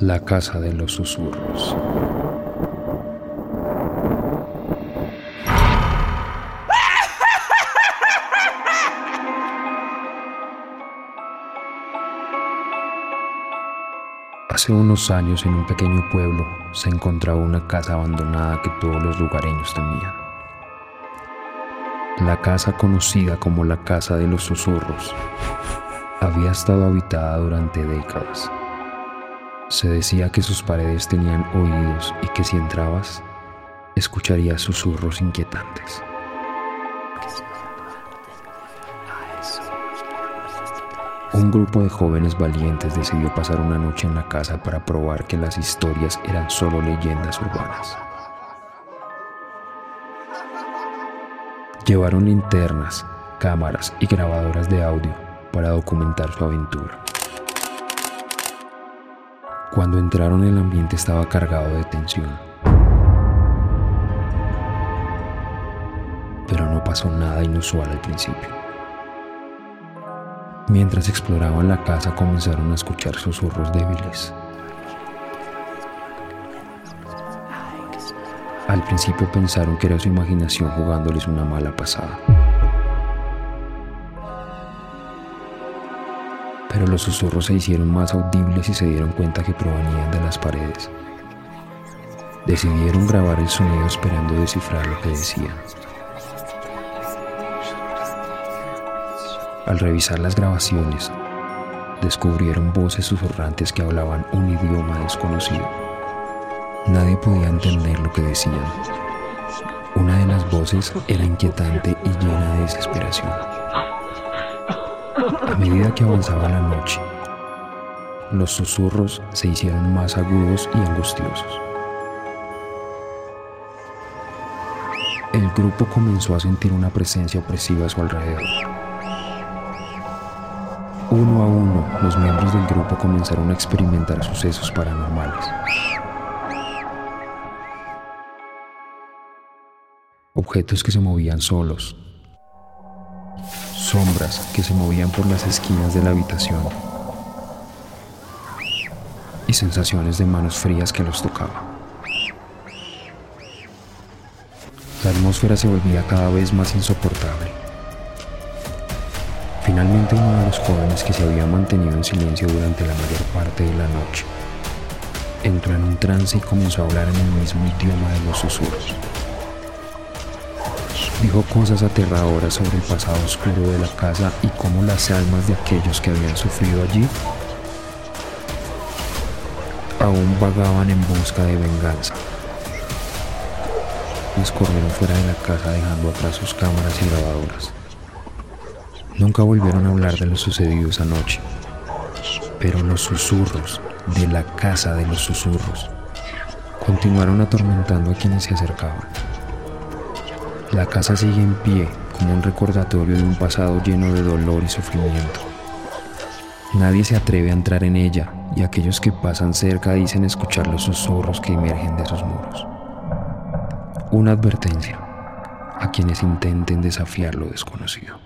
La casa de los susurros. Hace unos años en un pequeño pueblo se encontraba una casa abandonada que todos los lugareños temían. La casa conocida como la Casa de los Susurros había estado habitada durante décadas. Se decía que sus paredes tenían oídos y que si entrabas, escucharías susurros inquietantes. Un grupo de jóvenes valientes decidió pasar una noche en la casa para probar que las historias eran solo leyendas urbanas. Llevaron linternas, cámaras y grabadoras de audio para documentar su aventura. Cuando entraron el ambiente estaba cargado de tensión. Pero no pasó nada inusual al principio. Mientras exploraban la casa comenzaron a escuchar susurros débiles. Al principio pensaron que era su imaginación jugándoles una mala pasada. Pero los susurros se hicieron más audibles y se dieron cuenta que provenían de las paredes. Decidieron grabar el sonido esperando descifrar lo que decían. Al revisar las grabaciones, descubrieron voces susurrantes que hablaban un idioma desconocido. Nadie podía entender lo que decían. Una de las voces era inquietante y llena de desesperación. A medida que avanzaba la noche, los susurros se hicieron más agudos y angustiosos. El grupo comenzó a sentir una presencia opresiva a su alrededor. Uno a uno, los miembros del grupo comenzaron a experimentar sucesos paranormales. Objetos que se movían solos. Sombras que se movían por las esquinas de la habitación. Y sensaciones de manos frías que los tocaban. La atmósfera se volvía cada vez más insoportable. Finalmente uno de los jóvenes que se había mantenido en silencio durante la mayor parte de la noche entró en un trance y comenzó a hablar en el mismo idioma de los susurros. Dijo cosas aterradoras sobre el pasado oscuro de la casa y cómo las almas de aquellos que habían sufrido allí aún vagaban en busca de venganza. Les corrieron fuera de la casa dejando atrás sus cámaras y grabadoras. Nunca volvieron a hablar de lo sucedido esa noche, pero los susurros de la casa de los susurros continuaron atormentando a quienes se acercaban. La casa sigue en pie como un recordatorio de un pasado lleno de dolor y sufrimiento. Nadie se atreve a entrar en ella y aquellos que pasan cerca dicen escuchar los susurros que emergen de sus muros. Una advertencia a quienes intenten desafiar lo desconocido.